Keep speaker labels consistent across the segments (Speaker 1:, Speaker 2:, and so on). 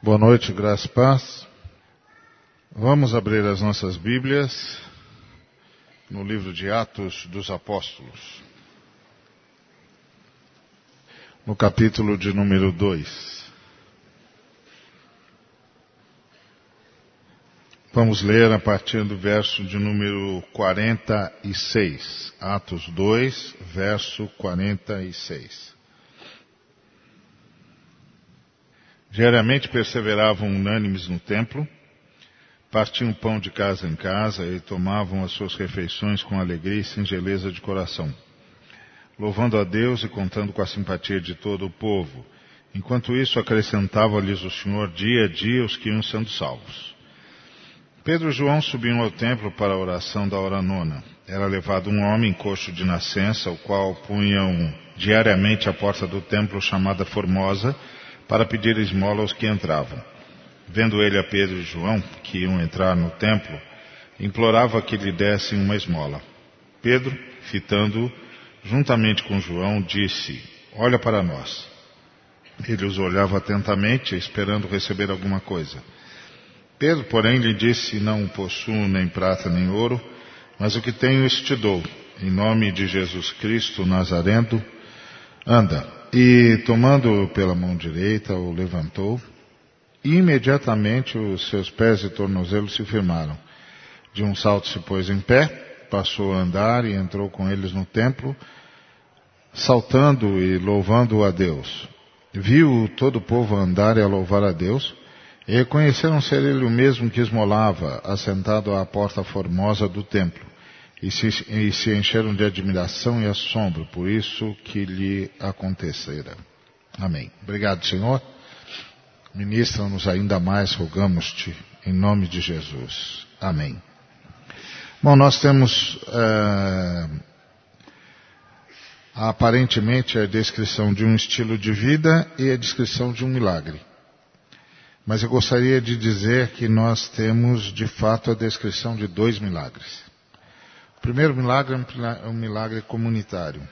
Speaker 1: Boa noite, graça e paz. Vamos abrir as nossas Bíblias no livro de Atos dos Apóstolos, no capítulo de número 2. Vamos ler a partir do verso de número 46. Atos 2, verso 46. Diariamente perseveravam unânimes no templo, partiam pão de casa em casa e tomavam as suas refeições com alegria e singeleza de coração, louvando a Deus e contando com a simpatia de todo o povo. Enquanto isso, acrescentava-lhes o Senhor dia a dia os que iam sendo salvos. Pedro e João subiam ao templo para a oração da hora nona. Era levado um homem coxo de nascença, o qual punham diariamente à porta do templo chamada Formosa, para pedir esmola aos que entravam. Vendo ele a Pedro e João, que iam entrar no templo, implorava que lhe dessem uma esmola. Pedro, fitando-o, juntamente com João, disse: Olha para nós. Ele os olhava atentamente, esperando receber alguma coisa. Pedro, porém, lhe disse: Não possuo nem prata nem ouro, mas o que tenho isso te dou. Em nome de Jesus Cristo Nazareno, anda. E tomando pela mão direita, o levantou, e imediatamente os seus pés e tornozelos se firmaram. De um salto se pôs em pé, passou a andar e entrou com eles no templo, saltando e louvando a Deus. Viu todo o povo andar e a louvar a Deus, e reconheceram ser ele o mesmo que esmolava, assentado à porta formosa do templo e se, e se encheram de admiração e assombro por isso que lhe acontecera. Amém. Obrigado, Senhor. Ministra-nos ainda mais, rogamos-te, em nome de Jesus. Amém. Bom, nós temos é, aparentemente a descrição de um estilo de vida e a descrição de um milagre. Mas eu gostaria de dizer que nós temos, de fato, a descrição de dois milagres. O primeiro milagre é um milagre comunitário.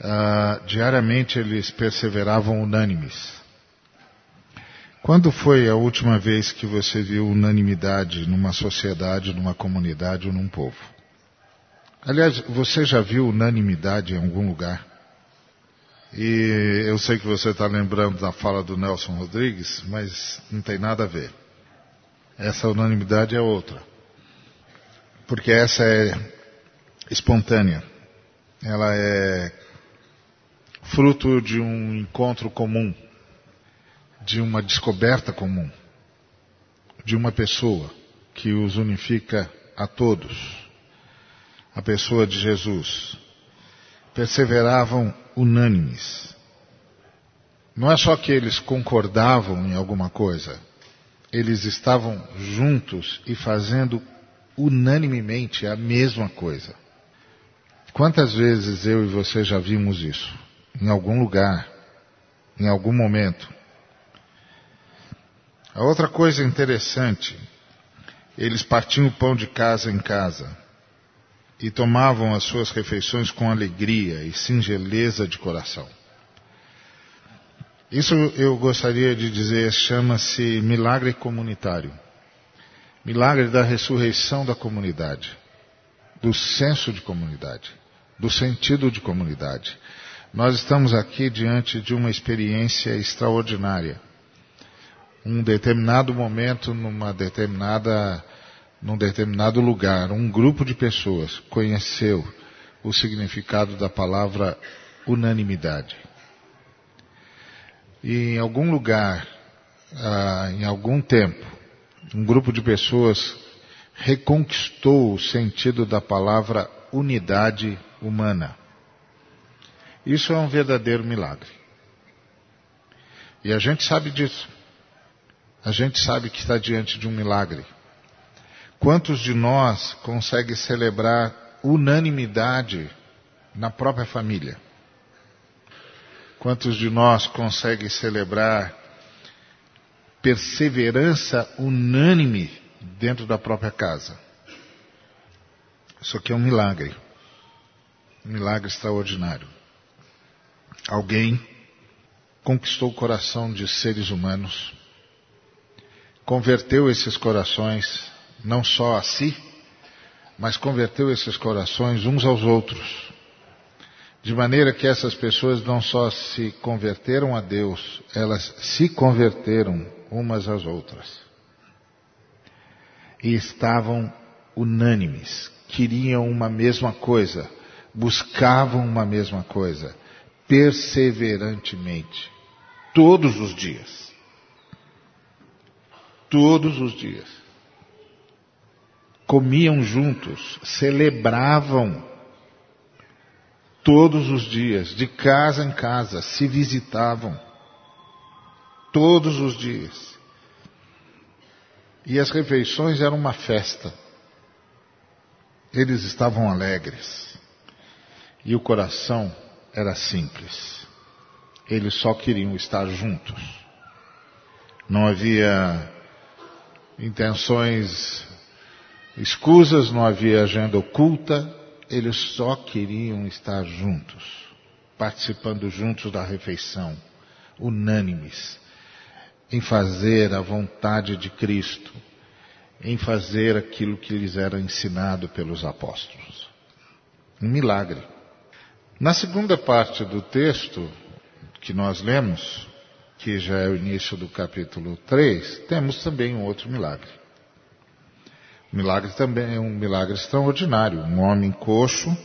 Speaker 1: Uh, diariamente eles perseveravam unânimes. Quando foi a última vez que você viu unanimidade numa sociedade, numa comunidade ou num povo? Aliás, você já viu unanimidade em algum lugar? E eu sei que você está lembrando da fala do Nelson Rodrigues, mas não tem nada a ver. Essa unanimidade é outra porque essa é espontânea. Ela é fruto de um encontro comum, de uma descoberta comum, de uma pessoa que os unifica a todos, a pessoa de Jesus. Perseveravam unânimes. Não é só que eles concordavam em alguma coisa, eles estavam juntos e fazendo unanimemente a mesma coisa. Quantas vezes eu e você já vimos isso? Em algum lugar, em algum momento. A outra coisa interessante, eles partiam o pão de casa em casa e tomavam as suas refeições com alegria e singeleza de coração. Isso eu gostaria de dizer chama-se milagre comunitário milagre da ressurreição da comunidade, do senso de comunidade, do sentido de comunidade. Nós estamos aqui diante de uma experiência extraordinária. Um determinado momento, numa determinada, num determinado lugar, um grupo de pessoas conheceu o significado da palavra unanimidade. E em algum lugar, ah, em algum tempo, um grupo de pessoas reconquistou o sentido da palavra unidade humana. Isso é um verdadeiro milagre. E a gente sabe disso. A gente sabe que está diante de um milagre. Quantos de nós conseguem celebrar unanimidade na própria família? Quantos de nós conseguem celebrar perseverança unânime dentro da própria casa. Isso aqui é um milagre. Um milagre extraordinário. Alguém conquistou o coração de seres humanos converteu esses corações não só a si, mas converteu esses corações uns aos outros. De maneira que essas pessoas não só se converteram a Deus, elas se converteram umas às outras. E estavam unânimes, queriam uma mesma coisa, buscavam uma mesma coisa, perseverantemente, todos os dias. Todos os dias. Comiam juntos, celebravam todos os dias, de casa em casa, se visitavam. Todos os dias. E as refeições eram uma festa. Eles estavam alegres. E o coração era simples. Eles só queriam estar juntos. Não havia intenções escusas, não havia agenda oculta, eles só queriam estar juntos, participando juntos da refeição, unânimes, em fazer a vontade de Cristo, em fazer aquilo que lhes era ensinado pelos apóstolos. Um milagre. Na segunda parte do texto que nós lemos, que já é o início do capítulo 3, temos também um outro milagre. O milagre também é um milagre extraordinário. Um homem coxo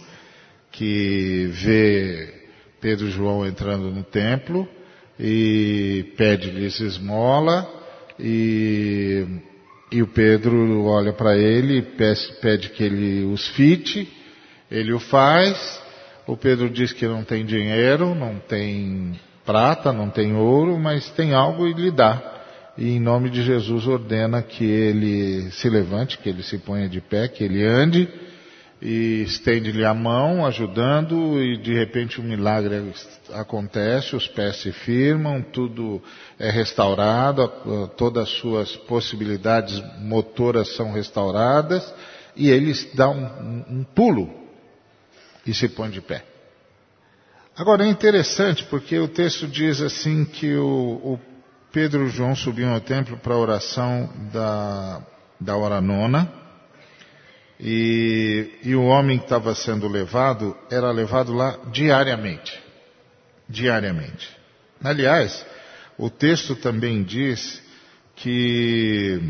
Speaker 1: que vê Pedro e João entrando no templo e pede-lhes esmola e, e o Pedro olha para ele e pede, pede que ele os fite, ele o faz, o Pedro diz que não tem dinheiro, não tem prata, não tem ouro, mas tem algo e lhe dá. E em nome de Jesus ordena que ele se levante, que ele se ponha de pé, que ele ande e estende-lhe a mão, ajudando, e de repente um milagre acontece, os pés se firmam, tudo é restaurado, todas as suas possibilidades motoras são restauradas, e ele dá um, um, um pulo e se põe de pé. Agora é interessante porque o texto diz assim que o, o Pedro e João subiam ao templo para a oração da, da hora nona. E, e o homem que estava sendo levado era levado lá diariamente. Diariamente. Aliás, o texto também diz que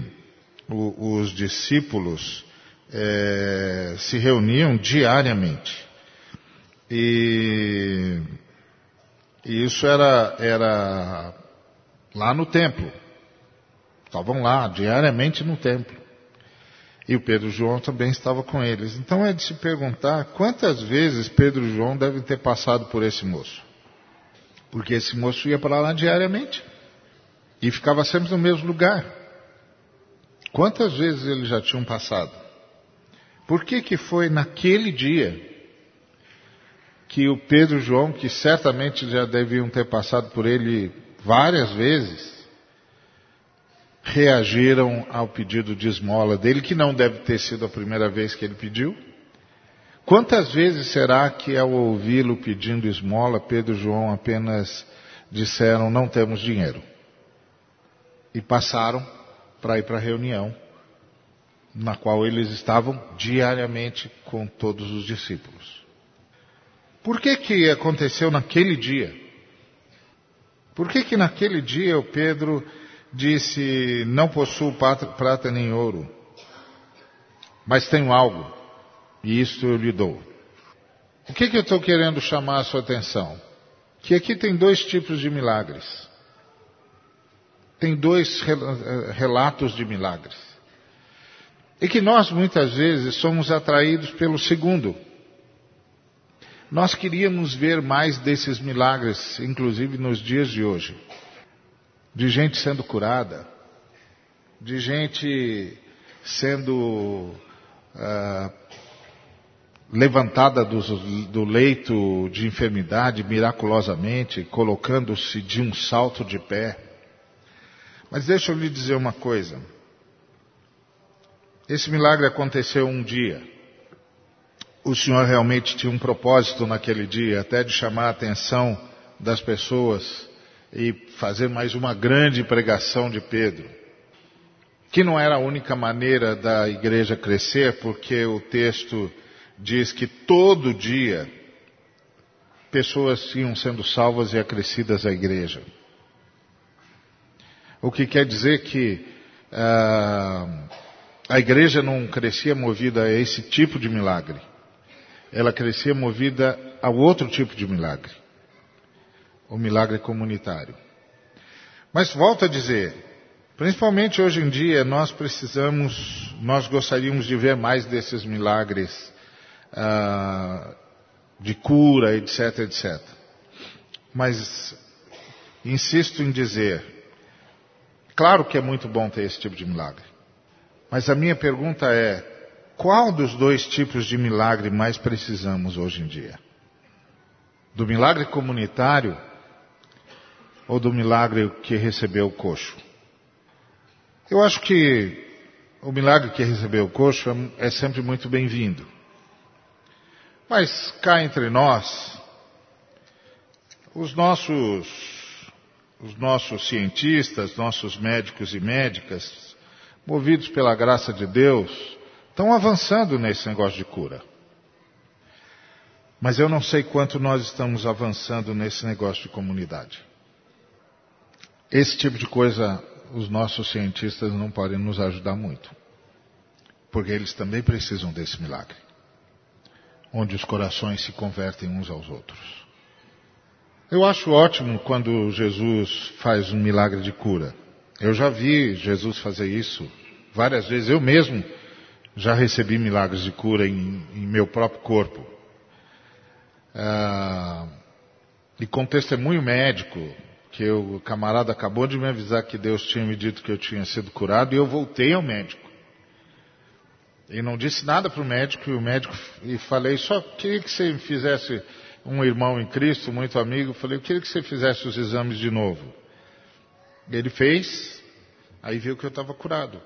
Speaker 1: o, os discípulos é, se reuniam diariamente. E, e isso era, era lá no templo. Estavam lá, diariamente no templo. E o Pedro João também estavam com eles. Então é de se perguntar quantas vezes Pedro João devem ter passado por esse moço. Porque esse moço ia para lá diariamente. E ficava sempre no mesmo lugar. Quantas vezes eles já tinham passado? Por que que foi naquele dia que o Pedro João, que certamente já deviam ter passado por ele várias vezes, reagiram ao pedido de esmola dele, que não deve ter sido a primeira vez que ele pediu. Quantas vezes será que ao ouvi-lo pedindo esmola, Pedro e João apenas disseram não temos dinheiro? E passaram para ir para a reunião, na qual eles estavam diariamente com todos os discípulos. Por que que aconteceu naquele dia? Por que que naquele dia o Pedro disse, não possuo prata nem ouro, mas tenho algo, e isto eu lhe dou? O que que eu estou querendo chamar a sua atenção? Que aqui tem dois tipos de milagres. Tem dois relatos de milagres. E que nós muitas vezes somos atraídos pelo segundo. Nós queríamos ver mais desses milagres, inclusive nos dias de hoje. De gente sendo curada, de gente sendo uh, levantada do, do, leito de enfermidade miraculosamente, colocando-se de um salto de pé. Mas deixa eu lhe dizer uma coisa. Esse milagre aconteceu um dia o Senhor realmente tinha um propósito naquele dia, até de chamar a atenção das pessoas e fazer mais uma grande pregação de Pedro. que não era a única maneira da igreja crescer, porque o texto diz que todo dia pessoas iam sendo salvas e acrescidas à igreja. O que quer dizer que uh, a igreja não crescia movida a esse tipo de milagre. Ela crescia movida a outro tipo de milagre. O milagre comunitário. Mas volto a dizer, principalmente hoje em dia, nós precisamos, nós gostaríamos de ver mais desses milagres uh, de cura, etc, etc. Mas insisto em dizer, claro que é muito bom ter esse tipo de milagre. Mas a minha pergunta é, qual dos dois tipos de milagre mais precisamos hoje em dia? Do milagre comunitário ou do milagre que recebeu o coxo? Eu acho que o milagre que recebeu o coxo é, é sempre muito bem-vindo. Mas cá entre nós, os nossos, os nossos cientistas, nossos médicos e médicas, movidos pela graça de Deus, estão avançando nesse negócio de cura. Mas eu não sei quanto nós estamos avançando nesse negócio de comunidade. Esse tipo de coisa os nossos cientistas não podem nos ajudar muito. Porque eles também precisam desse milagre onde os corações se convertem uns aos outros. Eu acho ótimo quando Jesus faz um milagre de cura. Eu já vi Jesus fazer isso várias vezes. Eu mesmo já recebi milagres de cura em, em meu próprio corpo. Ah, e com testemunho médico, que o camarada acabou de me avisar que Deus tinha me dito que eu tinha sido curado e eu voltei ao médico. E não disse nada para o médico, e o médico, e falei, só queria que você fizesse, um irmão em Cristo, muito amigo, falei, eu queria que você fizesse os exames de novo. Ele fez, aí viu que eu estava curado.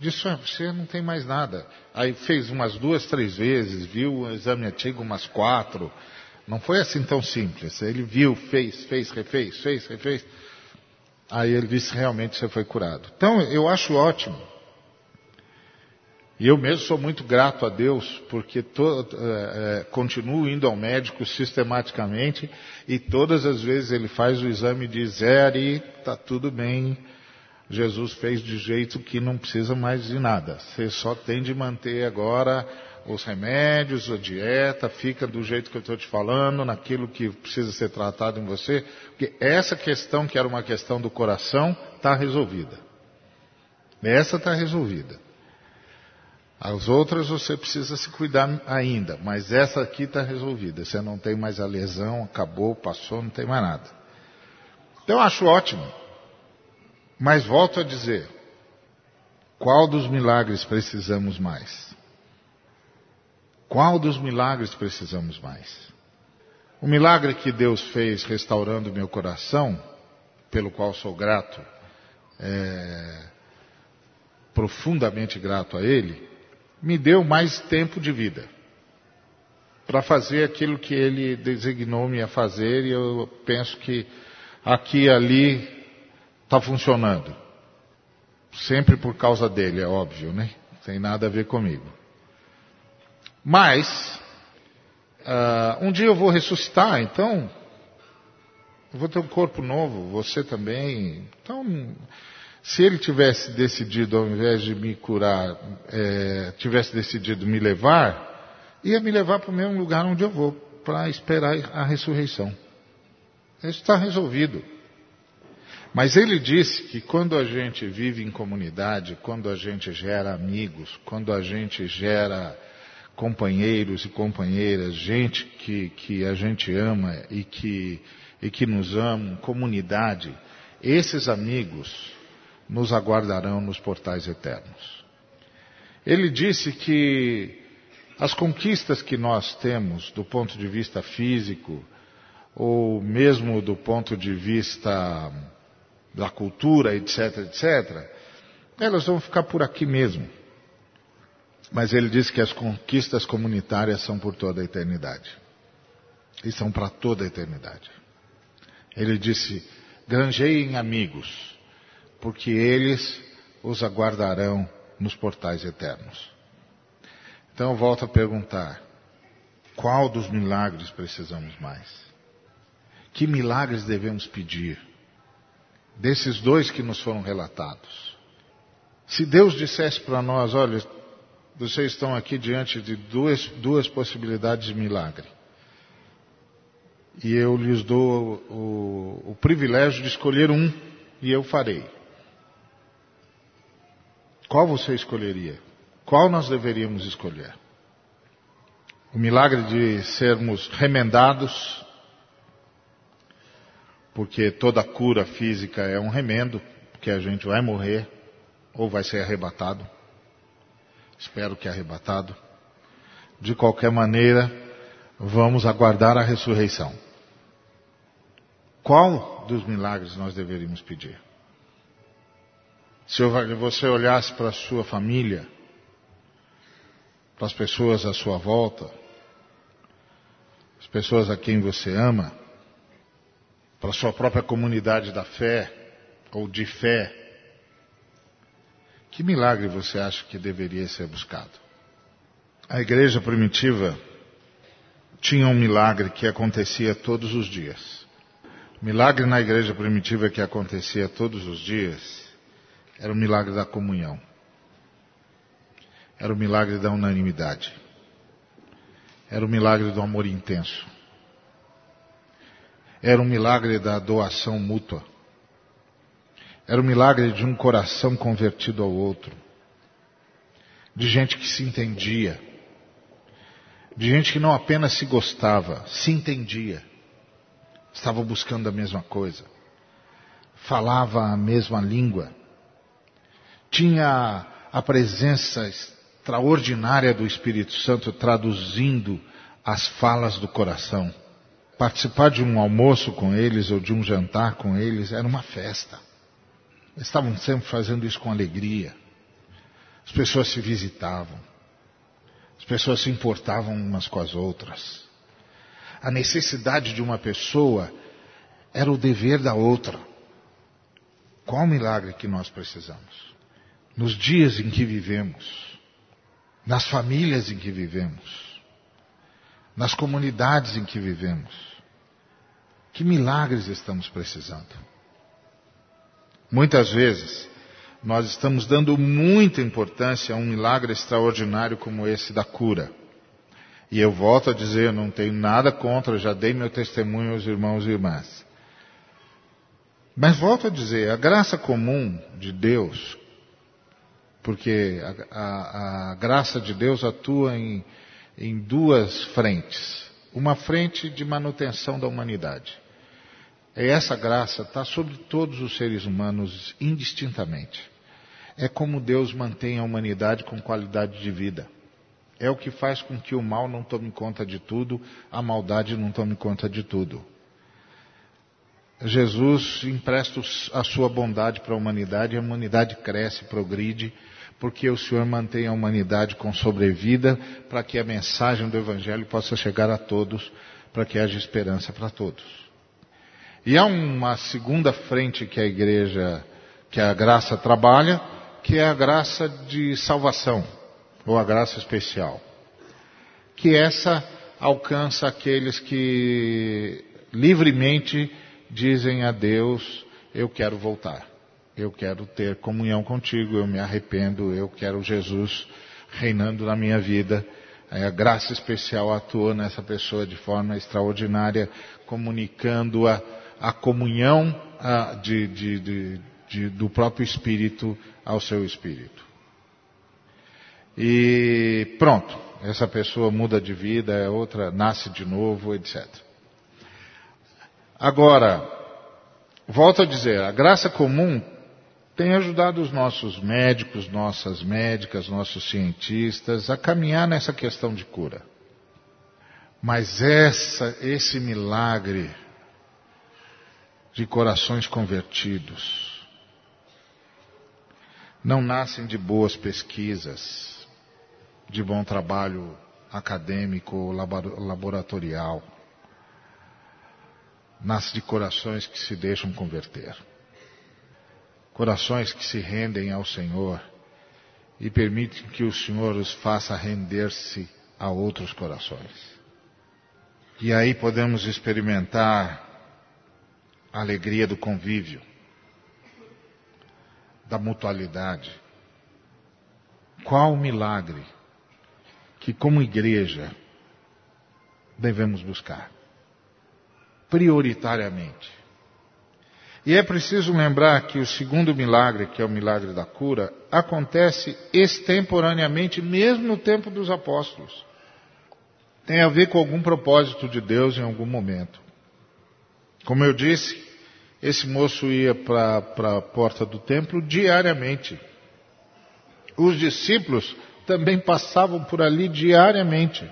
Speaker 1: Disse, ah, você não tem mais nada. Aí fez umas duas, três vezes, viu o exame antigo umas quatro. Não foi assim tão simples. Ele viu, fez, fez, refez, fez, refez. Aí ele disse, realmente você foi curado. Então, eu acho ótimo e eu mesmo sou muito grato a Deus, porque to, é, é, continuo indo ao médico sistematicamente e todas as vezes ele faz o exame e diz, Eri, está tudo bem, Jesus fez de jeito que não precisa mais de nada. Você só tem de manter agora os remédios, a dieta, fica do jeito que eu estou te falando, naquilo que precisa ser tratado em você, porque essa questão, que era uma questão do coração, está resolvida. Essa está resolvida. As outras você precisa se cuidar ainda, mas essa aqui está resolvida. Você não tem mais a lesão, acabou, passou, não tem mais nada. Então eu acho ótimo. Mas volto a dizer: qual dos milagres precisamos mais? Qual dos milagres precisamos mais? O milagre que Deus fez restaurando meu coração, pelo qual sou grato, é, profundamente grato a Ele, me deu mais tempo de vida para fazer aquilo que ele designou-me a fazer e eu penso que aqui e ali está funcionando. Sempre por causa dele, é óbvio, né? Não tem nada a ver comigo. Mas, uh, um dia eu vou ressuscitar, então, vou ter um corpo novo, você também. Então, se ele tivesse decidido, ao invés de me curar, é, tivesse decidido me levar, ia me levar para o mesmo lugar onde eu vou, para esperar a ressurreição. Isso está resolvido. Mas ele disse que quando a gente vive em comunidade, quando a gente gera amigos, quando a gente gera companheiros e companheiras, gente que, que a gente ama e que, e que nos ama, comunidade, esses amigos nos aguardarão nos portais eternos. Ele disse que as conquistas que nós temos do ponto de vista físico, ou mesmo do ponto de vista da cultura, etc., etc., elas vão ficar por aqui mesmo. Mas ele disse que as conquistas comunitárias são por toda a eternidade. E são para toda a eternidade. Ele disse: granjeiem amigos porque eles os aguardarão nos portais eternos. Então eu volto a perguntar: qual dos milagres precisamos mais? Que milagres devemos pedir? Desses dois que nos foram relatados. Se Deus dissesse para nós: olha, vocês estão aqui diante de duas, duas possibilidades de milagre. E eu lhes dou o, o, privilégio de escolher um, e eu farei. Qual você escolheria? Qual nós deveríamos escolher? O milagre de sermos remendados, porque toda cura física é um remendo, porque a gente vai morrer ou vai ser arrebatado. Espero que arrebatado. De qualquer maneira, vamos aguardar a ressurreição. Qual dos milagres nós deveríamos pedir? Se você olhasse para a sua família, para as pessoas à sua volta, as pessoas a quem você ama, para a sua própria comunidade da fé ou de fé, que milagre você acha que deveria ser buscado? A igreja primitiva tinha um milagre que acontecia todos os dias. Milagre na igreja primitiva que acontecia todos os dias era o milagre da comunhão. Era o milagre da unanimidade. Era o milagre do amor intenso. Era o milagre da doação mútua. Era o milagre de um coração convertido ao outro. De gente que se entendia. De gente que não apenas se gostava, se entendia. Estava buscando a mesma coisa. Falava a mesma língua tinha a presença extraordinária do Espírito Santo traduzindo as falas do coração. Participar de um almoço com eles ou de um jantar com eles era uma festa. Eles estavam sempre fazendo isso com alegria. As pessoas se visitavam. As pessoas se importavam umas com as outras. A necessidade de uma pessoa era o dever da outra. Qual milagre que nós precisamos? nos dias em que vivemos, nas famílias em que vivemos, nas comunidades em que vivemos. Que milagres estamos precisando? Muitas vezes, nós estamos dando muita importância a um milagre extraordinário como esse da cura. E eu volto a dizer, eu não tenho nada contra, já dei meu testemunho aos irmãos e irmãs. Mas volto a dizer, a graça comum de Deus porque a, a, a graça de Deus atua em, em duas frentes. Uma frente de manutenção da humanidade. E essa graça está sobre todos os seres humanos indistintamente. É como Deus mantém a humanidade com qualidade de vida. É o que faz com que o mal não tome conta de tudo, a maldade não tome conta de tudo. Jesus empresta a sua bondade para a humanidade, e a humanidade cresce, progride, porque o Senhor mantém a humanidade com sobrevida para que a mensagem do Evangelho possa chegar a todos, para que haja esperança para todos. E há uma segunda frente que a igreja, que a graça trabalha, que é a graça de salvação, ou a graça especial. Que essa alcança aqueles que livremente dizem a Deus: Eu quero voltar. Eu quero ter comunhão contigo, eu me arrependo, eu quero Jesus reinando na minha vida. A graça especial atua nessa pessoa de forma extraordinária, comunicando a, comunhão a, de, de, de, do próprio Espírito ao seu Espírito. E pronto, essa pessoa muda de vida, é outra nasce de novo, etc. Agora, volto a dizer, a graça comum tem ajudado os nossos médicos, nossas médicas, nossos cientistas a caminhar nessa questão de cura. Mas essa, esse milagre de corações convertidos não nascem de boas pesquisas, de bom trabalho acadêmico ou laboratorial nasce de corações que se deixam converter. corações que se rendem ao Senhor e permitem que o Senhor os faça render-se a outros corações. E aí podemos experimentar a alegria do convívio, da mutualidade. Qual o milagre que, como igreja, devemos buscar? Prioritariamente. E é preciso lembrar que o segundo milagre, que é o milagre da cura, acontece extemporaneamente, mesmo no tempo dos apóstolos. Tem a ver com algum propósito de Deus em algum momento. Como eu disse, esse moço ia para a porta do templo diariamente. Os discípulos também passavam por ali diariamente.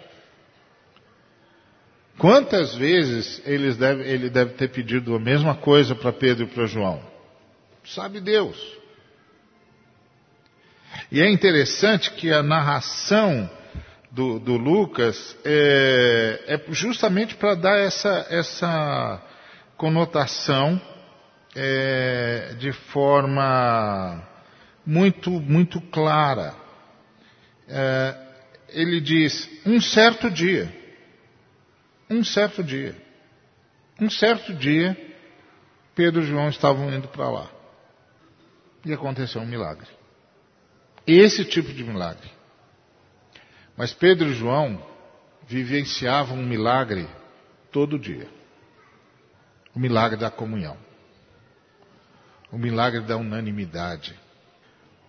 Speaker 1: Quantas vezes deve, ele deve ter pedido a mesma coisa para Pedro e para João? Sabe Deus. E é interessante que a narração do, do Lucas é, é justamente para dar essa, essa conotação é, de forma muito, muito clara. É, ele diz: um certo dia, um certo dia, um certo dia, Pedro e João estavam indo para lá. E aconteceu um milagre. Esse tipo de milagre. Mas Pedro e João vivenciavam um milagre todo dia o milagre da comunhão, o milagre da unanimidade,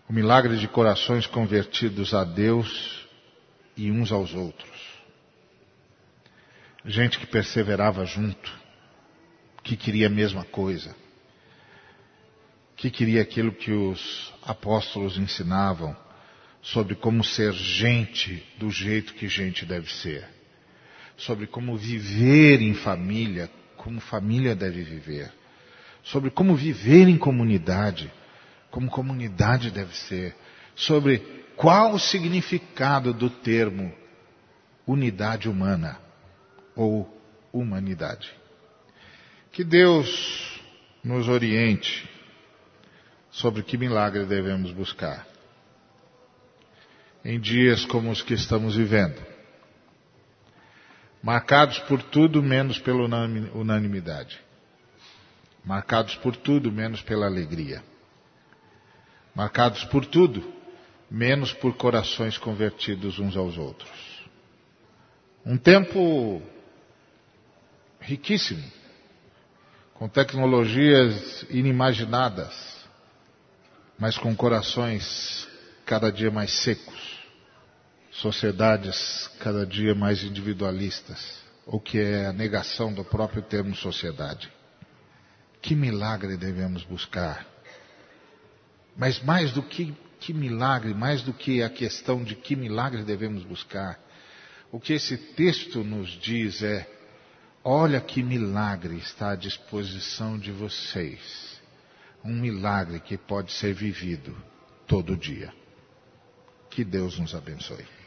Speaker 1: o milagre de corações convertidos a Deus e uns aos outros. Gente que perseverava junto, que queria a mesma coisa, que queria aquilo que os apóstolos ensinavam sobre como ser gente do jeito que gente deve ser, sobre como viver em família como família deve viver, sobre como viver em comunidade, como comunidade deve ser, sobre qual o significado do termo unidade humana ou humanidade. Que Deus nos oriente sobre que milagre devemos buscar em dias como os que estamos vivendo marcados por tudo menos pela unanimidade, marcados por tudo menos pela alegria, marcados por tudo menos por corações convertidos uns aos outros. Um tempo riquíssimo, com tecnologias inimaginadas, mas com corações cada dia mais secos sociedades cada dia mais individualistas, o que é a negação do próprio termo sociedade. Que milagre devemos buscar? Mas mais do que que milagre, mais do que a questão de que milagre devemos buscar, o que esse texto nos diz é: olha que milagre está à disposição de vocês. Um milagre que pode ser vivido todo dia. Que Deus nos abençoe.